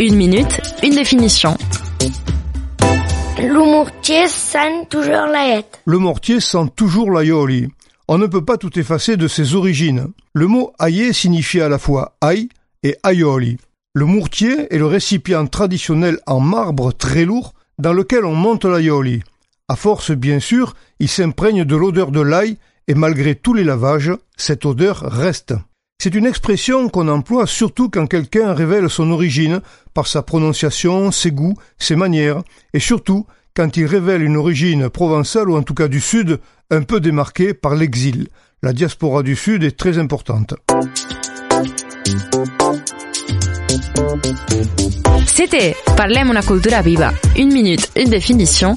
Une minute, une définition. Le mortier sent toujours la Le mortier sent toujours l'aioli. On ne peut pas tout effacer de ses origines. Le mot aillé signifie à la fois aïe et aioli. Le mortier est le récipient traditionnel en marbre très lourd dans lequel on monte l'aioli. À force, bien sûr, il s'imprègne de l'odeur de l'ail et malgré tous les lavages, cette odeur reste. C'est une expression qu'on emploie surtout quand quelqu'un révèle son origine par sa prononciation, ses goûts, ses manières, et surtout quand il révèle une origine provençale ou en tout cas du Sud, un peu démarquée par l'exil. La diaspora du Sud est très importante. C'était Parlem una cultura viva. Une minute, une définition.